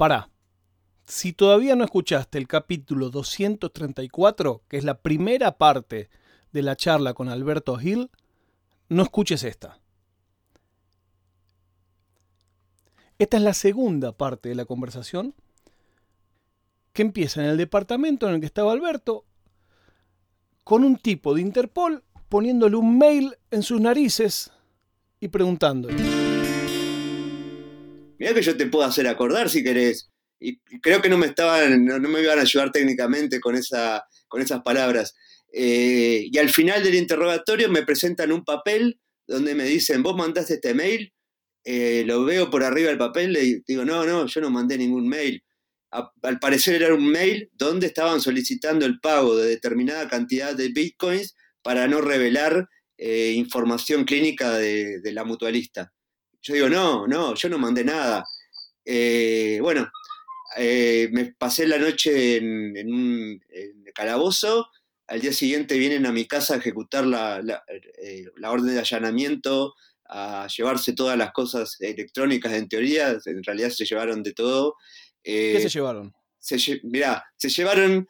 Pará. Si todavía no escuchaste el capítulo 234, que es la primera parte de la charla con Alberto Gil, no escuches esta. Esta es la segunda parte de la conversación que empieza en el departamento en el que estaba Alberto con un tipo de Interpol poniéndole un mail en sus narices y preguntándole. Mira que yo te puedo hacer acordar si querés. Y creo que no me estaban, no, me iban a ayudar técnicamente con, esa, con esas palabras. Eh, y al final del interrogatorio me presentan un papel donde me dicen, vos mandaste este mail, eh, lo veo por arriba del papel, le digo, no, no, yo no mandé ningún mail. al parecer era un mail donde estaban solicitando el pago de determinada cantidad de bitcoins para no revelar eh, información clínica de, la mutualista. Yo digo, no, no, yo no mandé nada. bueno, me pasé la noche en, en un calabozo, al día siguiente vienen a mi casa a ejecutar la, eh, orden de allanamiento, a llevarse todas las cosas electrónicas en teoría, en realidad se llevaron de todo. ¿Qué se eh, llevaron? Se, mirá, se llevaron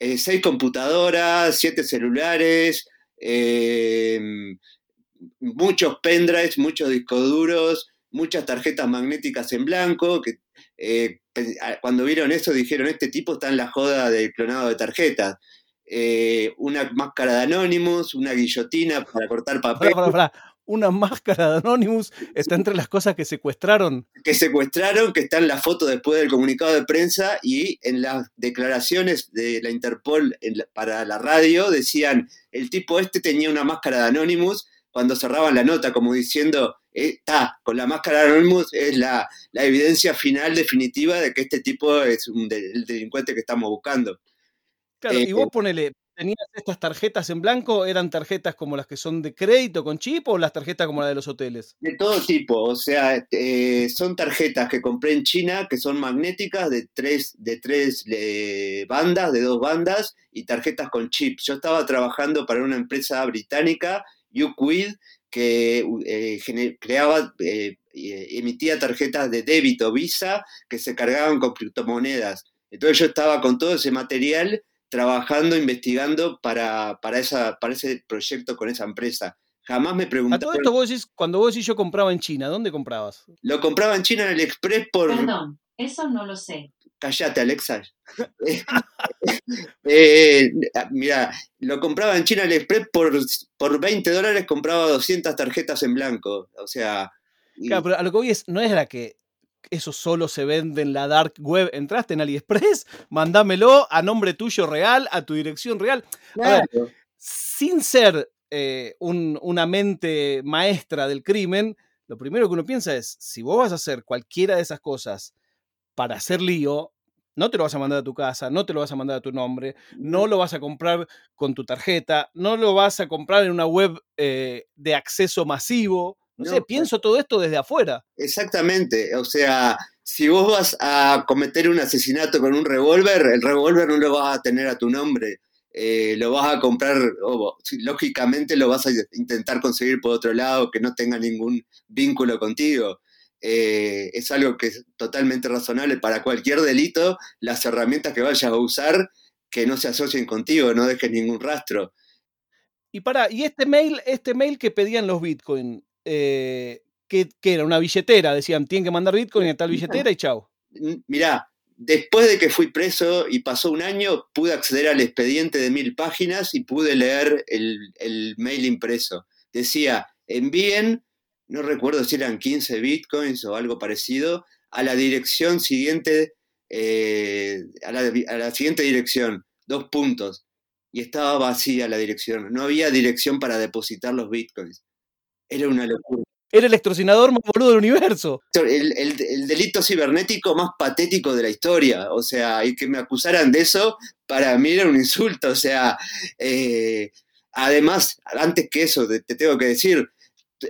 eh, seis computadoras, siete celulares, muchos pendrives, muchos discos duros, muchas tarjetas magnéticas en blanco, que cuando vieron eso dijeron, este tipo está en la joda del clonado de tarjetas. Eh, una máscara de Anonymous, una guillotina para cortar papel. Una máscara de Anonymous está entre las cosas que secuestraron. Que secuestraron, que está en la foto después del comunicado de prensa y en las declaraciones de la Interpol para la radio decían, el tipo este tenía una máscara de Anonymous cuando cerraban la nota, como diciendo, está, eh, con la máscara de Anonymous es la, evidencia final definitiva de que este tipo es el delincuente que estamos buscando. Claro, y vos eh, ponele, ¿tenías estas tarjetas en blanco? ¿Eran tarjetas como las que son de crédito con chip o las tarjetas como las de los hoteles? De todo tipo, o sea, eh, son tarjetas que compré en China que son magnéticas de tres, de tres eh, bandas, de dos bandas, y tarjetas con chip. Yo estaba trabajando para una empresa británica, Uquid, que creaba, emitía tarjetas de débito Visa que se cargaban con criptomonedas. Entonces yo estaba con todo ese material trabajando, investigando para, para, esa, para ese proyecto con esa empresa. Jamás me preguntaron. A todo esto vos decís, cuando vos decís yo compraba en China, ¿dónde comprabas? Lo compraba en China en el Express por. Perdón, eso no lo sé. Callate, Alexa. eh, mira, lo compraba en China el Express por, por 20 dólares, compraba 200 tarjetas en blanco. O sea. Claro, pero a lo que voy es, no es la que eso solo se vende en la dark web. Entraste en AliExpress, mandámelo a nombre tuyo real, a tu dirección real. sin ser eh, una mente maestra del crimen, lo primero que uno piensa es, si vos vas a hacer cualquiera de esas cosas para hacer lío, no te lo vas a mandar a tu casa, no te lo vas a mandar a tu nombre, no lo vas a comprar con tu tarjeta, no lo vas a comprar en una web eh, de acceso masivo. No, sé, pienso todo esto desde afuera. Exactamente, o sea, si vos vas a cometer un asesinato con un revólver, el revólver no lo vas a tener a tu nombre. Eh, lo vas a comprar, lógicamente lo vas a intentar conseguir por otro lado que no tenga ningún vínculo contigo. Eh, es algo que es totalmente razonable para cualquier delito, las herramientas que vayas a usar que no se asocien contigo, no dejes ningún rastro. Y para, y este mail, este mail que pedían los Bitcoin, eh, que, era una billetera, decían, tienen que mandar Bitcoin a tal billetera y chao. Mirá, después de que fui preso y pasó un año, pude acceder al expediente de mil páginas y pude leer el, mail impreso. Decía, envíen, no recuerdo si eran 15 bitcoins o algo parecido, a la dirección siguiente, eh, a, la, a la siguiente dirección, dos puntos. Y estaba vacía la dirección, no había dirección para depositar los bitcoins. Era una locura. Era el extorsionador más boludo del universo. El, delito cibernético más patético de la historia. O sea, y que me acusaran de eso, para mí era un insulto. O sea, eh, además, antes que eso, te, tengo que decir,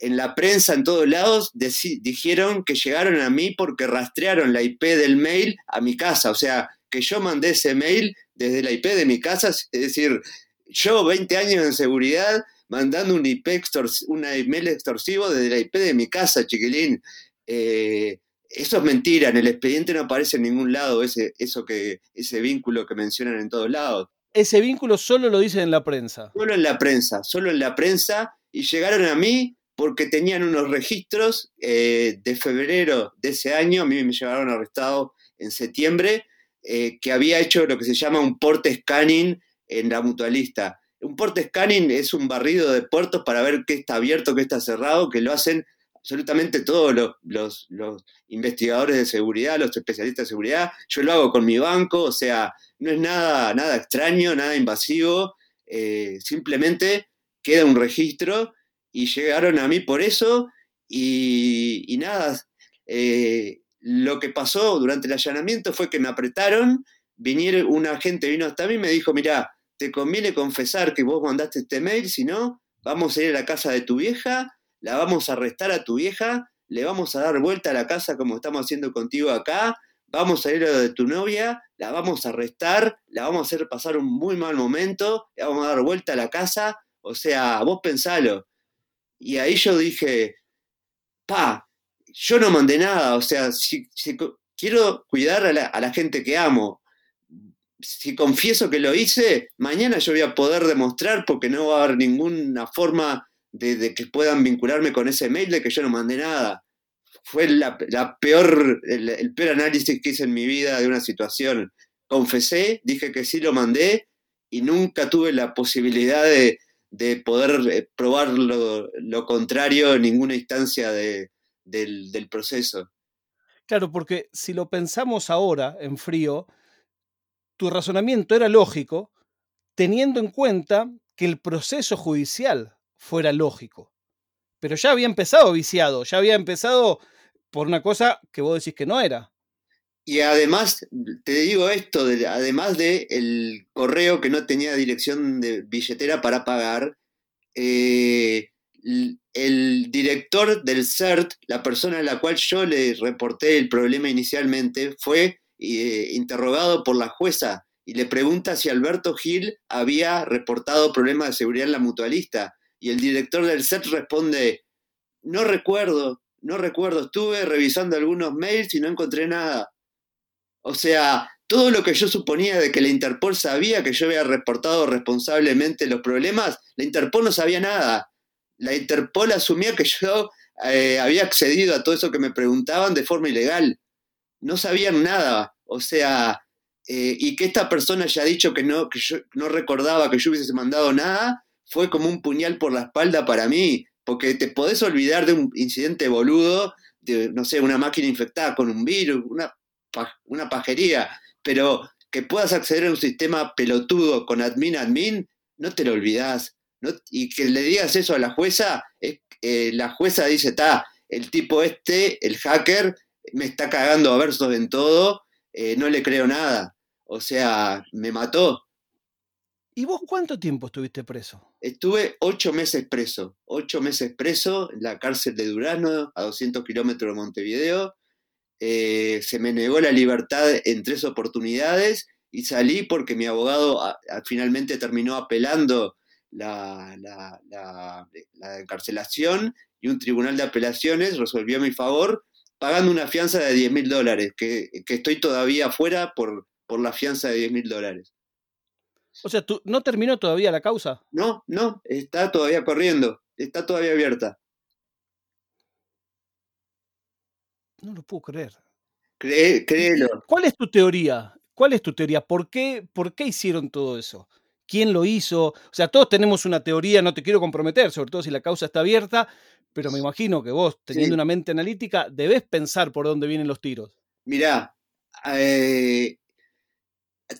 en la prensa en todos lados dijeron que llegaron a mí porque rastrearon la IP del mail a mi casa. O sea, que yo mandé ese mail desde la IP de mi casa. Es decir, yo 20 años en seguridad mandando un IP email extorsivo desde la IP de mi casa, chiquilín. Eh, Eso es mentira, en el expediente no aparece en ningún lado ese, eso que, ese vínculo que mencionan en todos lados. Ese vínculo solo lo dicen en la prensa. Solo en la prensa, solo en la prensa, y llegaron a mí porque tenían unos registros eh, de febrero de ese año, a mí me llevaron arrestado en septiembre, eh, que había hecho lo que se llama un porte scanning en la mutualista. Un porte scanning es un barrido de puertos para ver qué está abierto, qué está cerrado, que lo hacen absolutamente todos los, investigadores de seguridad, los especialistas de seguridad. Yo lo hago con mi banco, o sea, no es nada, nada extraño, nada invasivo, eh, simplemente queda un registro y llegaron a mí por eso y, nada, eh, lo que pasó durante el allanamiento fue que me apretaron, vinieron, un agente vino hasta mí y me dijo, mira, te conviene confesar que vos mandaste este mail, si no, vamos a ir a la casa de tu vieja la vamos a arrestar a tu vieja, le vamos a dar vuelta a la casa como estamos haciendo contigo acá, vamos a ir a lo de tu novia, la vamos a arrestar, la vamos a hacer pasar un muy mal momento, le vamos a dar vuelta a la casa, o sea, vos pensalo. Y ahí yo dije, pa, yo no mandé nada, o sea, si, quiero cuidar a la, gente que amo, si confieso que lo hice, mañana yo voy a poder demostrar porque no va a haber ninguna forma de, que puedan vincularme con ese mail de que yo no mandé nada. Fue la, peor, el, peor análisis que hice en mi vida de una situación. Confesé, dije que sí lo mandé y nunca tuve la posibilidad de, poder eh, probar lo, contrario en ninguna instancia del, del proceso. Claro, porque si lo pensamos ahora en frío, tu razonamiento era lógico teniendo en cuenta que el proceso judicial fuera lógico. Pero ya había empezado viciado, ya había empezado por una cosa que vos decís que no era. Y además, te digo esto, además de correo que no tenía dirección de billetera para pagar, eh, el director del CERT, la persona a la cual yo le reporté el problema inicialmente, fue eh, interrogado por la jueza y le pregunta si Alberto Gil había reportado problemas de seguridad en la mutualista. Y el director del set responde, no recuerdo, no recuerdo, estuve revisando algunos mails y no encontré nada. O sea, todo lo que yo suponía de que la Interpol sabía que yo había reportado responsablemente los problemas, la Interpol no sabía nada. La Interpol asumía que yo eh, había accedido a todo eso que me preguntaban de forma ilegal. No sabían nada. O sea, eh, y que esta persona haya dicho que no, que yo no recordaba que yo hubiese mandado nada, fue como un puñal por la espalda para mí, porque te podés olvidar de un incidente boludo, de, no sé, una máquina infectada con un virus, una, una pajería, pero que puedas acceder a un sistema pelotudo con admin admin, no te lo olvidás. y que le digas eso a la jueza, eh, la jueza dice, está, el tipo este, el hacker, me está cagando a versos en todo, eh, no le creo nada. O sea, me mató. ¿Y vos cuánto tiempo estuviste preso? Estuve ocho meses preso, ocho meses preso en la cárcel de Durano, a 200 kilómetros de Montevideo. Eh, se me negó la libertad en tres oportunidades y salí porque mi abogado finalmente terminó apelando la, la, encarcelación y un tribunal de apelaciones resolvió a mi favor pagando una fianza de 10 mil dólares, que, estoy todavía fuera por, por la fianza de 10 mil dólares. O sea, ¿tú, ¿no terminó todavía la causa? No, no, está todavía corriendo, está todavía abierta. No lo puedo creer. créelo. ¿Cuál es tu teoría? ¿Cuál es tu teoría? ¿Por qué, ¿Por qué hicieron todo eso? ¿Quién lo hizo? O sea, todos tenemos una teoría, no te quiero comprometer, sobre todo si la causa está abierta, pero me imagino que vos, teniendo una mente analítica, debes pensar por dónde vienen los tiros. Mirá, eh,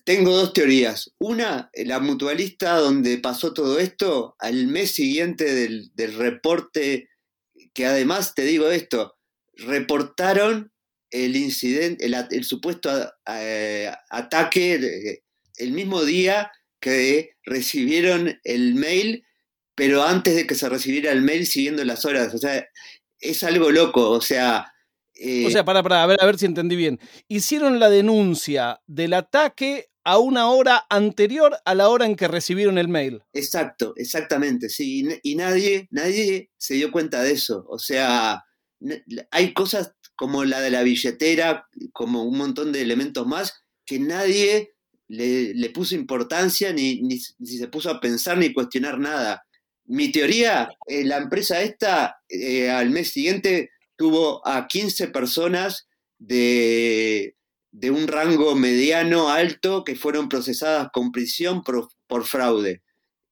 tengo dos teorías. Una, la mutualista donde pasó todo esto, al mes siguiente del, reporte, que además te digo esto, reportaron el incidente, el, supuesto eh, ataque el mismo día que recibieron el mail, pero antes de que se recibiera el mail siguiendo las horas. O sea, es algo loco. O sea, o sea, para, para, a ver, a ver si entendí bien. Hicieron la denuncia del ataque a una hora anterior a la hora en que recibieron el mail. Exacto, exactamente, sí. Y nadie, nadie se dio cuenta de eso. O sea, hay cosas como la de la billetera, como un montón de elementos más, que nadie le, puso importancia ni, ni, se puso a pensar ni cuestionar nada. Mi teoría, eh, la empresa esta eh, al mes siguiente tuvo a 15 personas de, un rango mediano alto que fueron procesadas con prisión por, fraude.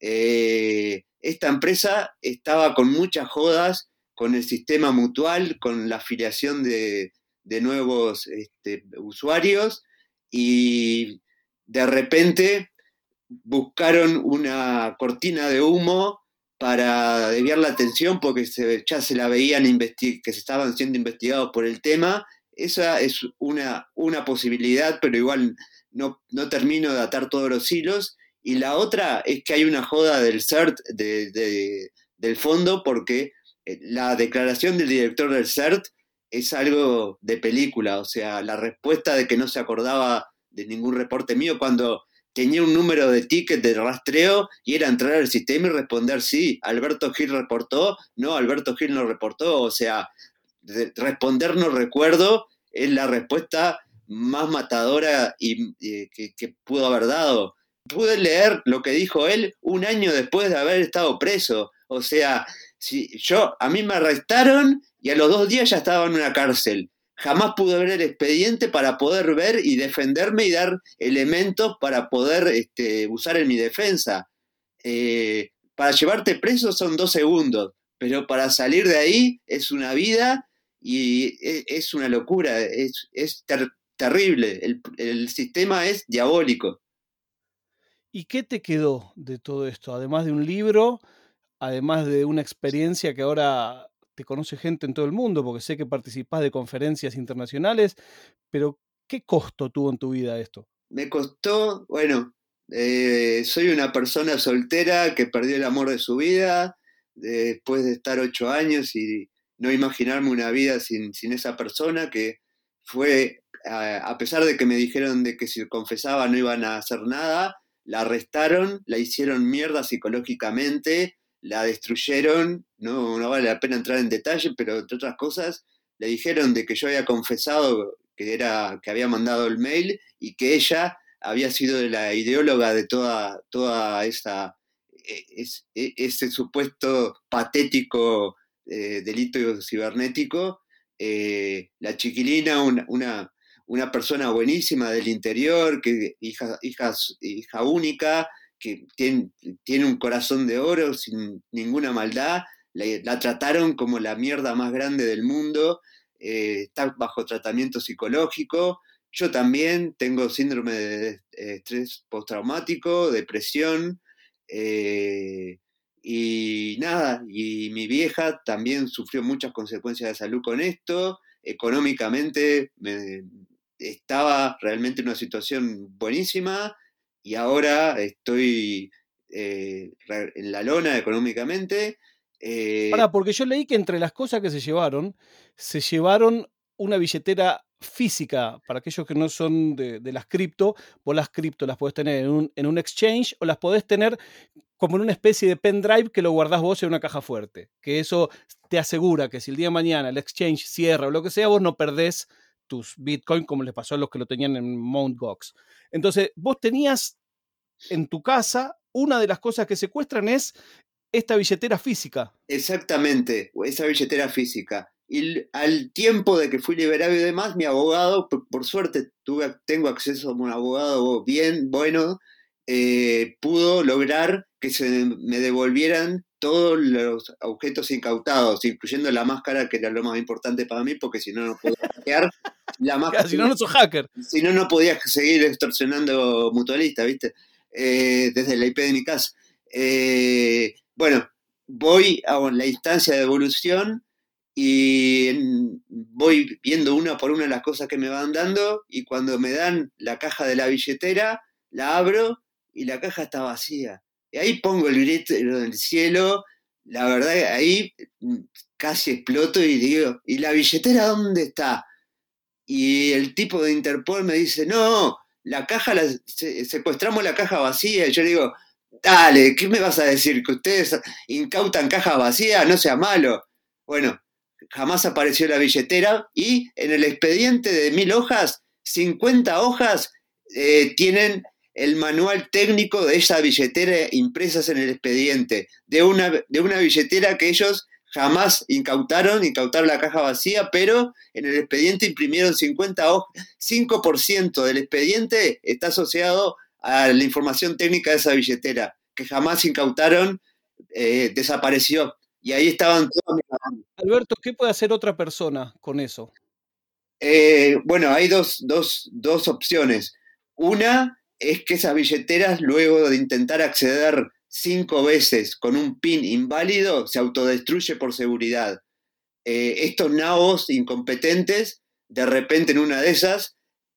Eh, esta empresa estaba con muchas jodas con el sistema mutual, con la afiliación de, nuevos este, usuarios y de repente buscaron una cortina de humo para desviar la atención porque ya se la veían que se estaban siendo investigados por el tema. Esa es una, posibilidad, pero igual no, no, termino de atar todos los hilos. Y la otra es que hay una joda del CERT del fondo porque la declaración del director del CERT es algo de película, o sea, la respuesta de que no se acordaba de ningún reporte mío cuando tenía un número de ticket de rastreo y era entrar al sistema y responder sí, Alberto Gil reportó, no, Alberto Gil no reportó, o sea, responder no recuerdo es la respuesta más matadora y, que, que, pudo haber dado. Pude leer lo que dijo él un año después de haber estado preso, o sea, yo, a mí me arrestaron y a los dos días ya estaba en una cárcel. Jamás pude ver el expediente para poder ver y defenderme y dar elementos para poder este, usar en mi defensa. Eh, para llevarte preso son dos segundos, pero para salir de ahí es una vida y e, es, una locura, es, terrible. el sistema es diabólico. ¿Y qué te quedó de todo esto? Además de un libro, además de una experiencia que ahora te conoce gente en todo el mundo, porque sé que participás de conferencias internacionales, pero ¿qué costo tuvo en tu vida esto? Me costó, bueno, eh, soy una persona soltera que perdió el amor de su vida después de estar ocho años y no imaginarme una vida sin, esa persona que fue, a pesar de que me dijeron de que si confesaba no iban a hacer nada, la arrestaron, la hicieron mierda psicológicamente, la destruyeron, no, no vale la pena entrar en detalle, pero entre otras cosas, le dijeron de que yo había confesado que, era, que había mandado el mail y que ella había sido la ideóloga de toda, toda esa, e, e, ese supuesto patético eh, delito cibernético. Eh, la chiquilina, una, una, persona buenísima del interior, que hija, hija, hija única, que tiene, un corazón de oro sin ninguna maldad, la, trataron como la mierda más grande del mundo, eh, está bajo tratamiento psicológico. Yo también tengo síndrome de estrés postraumático, depresión, eh, y nada, y mi vieja también sufrió muchas consecuencias de salud con esto, económicamente estaba realmente en una situación buenísima, y ahora estoy eh, en la lona económicamente. Eh, porque yo leí que entre las cosas que se llevaron, se llevaron una billetera física, para aquellos que no son de, las cripto, vos las cripto las podés tener en un, en un, exchange o las podés tener como en una especie de pendrive que lo guardás vos en una caja fuerte, que eso te asegura que si el día de mañana el exchange cierra o lo que sea, vos no perdés Bitcoin como les pasó a los que lo tenían en Mt. Gox. Entonces, vos tenías en tu casa, una de las cosas que secuestran es esta billetera física. Exactamente, esa billetera física. Y al tiempo de que fui liberado y demás, mi abogado, por, suerte tuve, tengo acceso a un abogado bien bueno, eh, pudo lograr que se me devolvieran todos los objetos incautados, incluyendo la máscara, que era lo más importante para mí, porque si no, no podía hackear. La máscara, si no, no sos hacker. Si no, no podías seguir extorsionando mutualista, ¿viste? Eh, desde la IP de mi casa. Eh, bueno, voy a la instancia de evolución y voy viendo una por una las cosas que me van dando y cuando me dan la caja de la billetera, la abro y la caja está vacía. Y ahí pongo el grito del cielo, la verdad ahí mm, casi exploto y digo, ¿y la billetera dónde está? Y el tipo de Interpol me dice, no, la caja, secuestramos la caja vacía. Y yo digo, dale, ¿qué me vas a decir? ¿Que ustedes incautan cajas vacías? No sea malo. Bueno, jamás apareció la billetera y en el expediente de mil hojas, 50 hojas eh, tienen el manual técnico de esa billetera impresas en el expediente, de una, de una billetera que ellos jamás incautaron, incautaron la caja vacía, pero en el expediente imprimieron 50 hojas, 5% del expediente está asociado a la información técnica de esa billetera, que jamás incautaron, eh, desapareció. Y ahí estaban todos. Alberto, ¿qué puede hacer otra persona con eso? Eh, bueno, hay dos, dos, dos opciones. Una es que esas billeteras, luego de intentar acceder cinco veces con un pin inválido, se autodestruye por seguridad. Eh, estos nabos incompetentes, de repente en una de esas,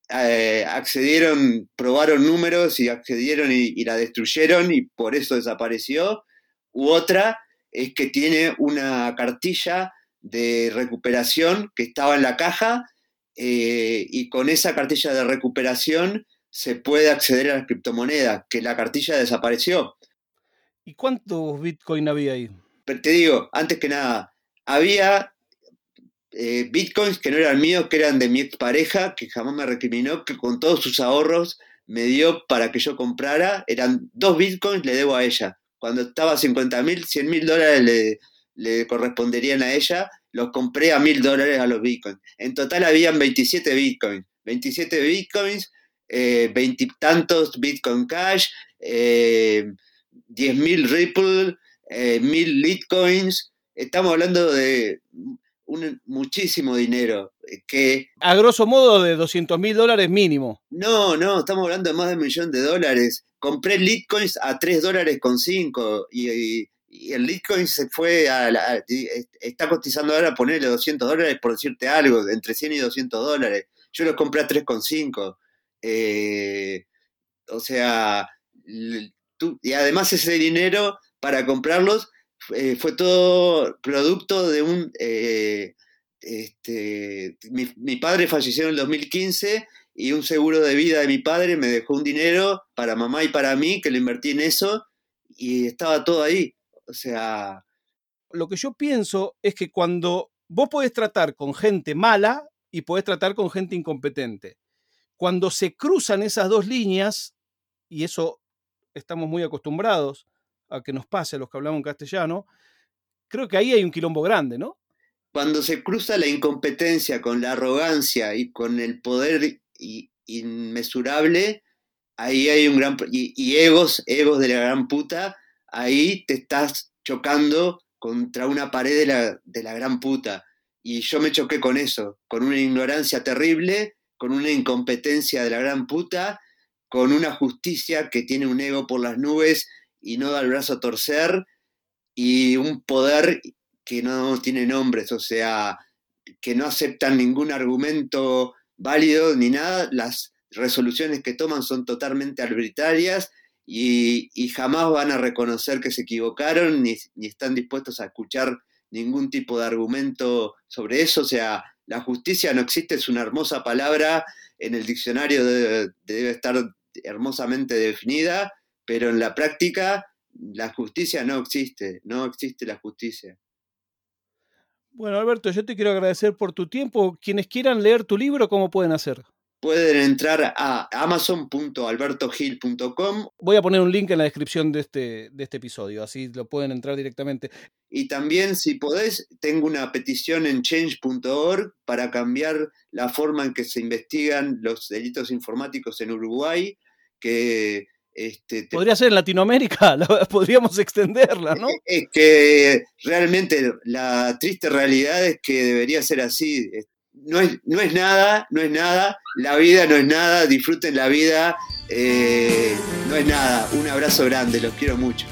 eh, accedieron, probaron números y accedieron y, la destruyeron y por eso desapareció. U otra es que tiene una cartilla de recuperación que estaba en la caja eh, y con esa cartilla de recuperación se puede acceder a las criptomonedas, que la cartilla desapareció. ¿Y cuántos Bitcoin había ahí? Pero te digo, antes que nada, había eh, Bitcoins que no eran míos, que eran de mi expareja, que jamás me recriminó, que con todos sus ahorros me dio para que yo comprara. Eran dos Bitcoins, le debo a ella. Cuando estaba a 50 mil, 100 mil dólares le, le corresponderían a ella, los compré a mil dólares a los Bitcoins. En total habían 27 Bitcoins. 27 Bitcoins eh, veintitantos Bitcoin Cash, eh, 10.000 Ripple, eh, 1.000 Litecoins. Estamos hablando de un, muchísimo dinero. Que, a grosso modo de 200 mil dólares mínimo. No, no, estamos hablando de más de un millón de dólares. Compré Litecoins a 3 dólares con 5 y, el Litecoin se fue a, está cotizando ahora ponerle 200 dólares por decirte algo, entre 100 y 200 dólares. Yo los compré a 3,5. Eh, o sea, y además ese dinero para comprarlos eh, fue todo producto de un... Eh, este, mi, padre falleció en el 2015 y un seguro de vida de mi padre me dejó un dinero para mamá y para mí que lo invertí en eso y estaba todo ahí. O sea... Lo que yo pienso es que cuando vos podés tratar con gente mala y podés tratar con gente incompetente cuando se cruzan esas dos líneas, y eso estamos muy acostumbrados a que nos pase a los que hablamos en castellano, creo que ahí hay un quilombo grande, ¿no? Cuando se cruza la incompetencia con la arrogancia y con el poder inmesurable, ahí hay un gran... Y, egos, egos de la gran puta, ahí te estás chocando contra una pared de la, de la gran puta. Y yo me choqué con eso, con una ignorancia terrible con una incompetencia de la gran puta, con una justicia que tiene un ego por las nubes y no da el brazo a torcer, y un poder que no tiene nombres, o sea, que no aceptan ningún argumento válido ni nada, las resoluciones que toman son totalmente arbitrarias y, jamás van a reconocer que se equivocaron ni, ni están dispuestos a escuchar ningún tipo de argumento sobre eso, o sea, la justicia no existe, es una hermosa palabra, en el diccionario debe, estar hermosamente definida, pero en la práctica la justicia no existe, no existe la justicia. Bueno, Alberto, yo te quiero agradecer por tu tiempo. Quienes quieran leer tu libro, ¿cómo pueden hacer? Pueden entrar a amazon.albertogil.com. Voy a poner un link en la descripción de este, de este episodio, así lo pueden entrar directamente. Y también, si podés, tengo una petición en change.org para cambiar la forma en que se investigan los delitos informáticos en Uruguay, que... Este, Podría ser en Latinoamérica, podríamos extenderla, ¿no? Es que realmente la triste realidad es que debería ser así no es, no es nada, no es nada, la vida no es nada, disfruten la vida, eh, no es nada. Un abrazo grande, los quiero mucho.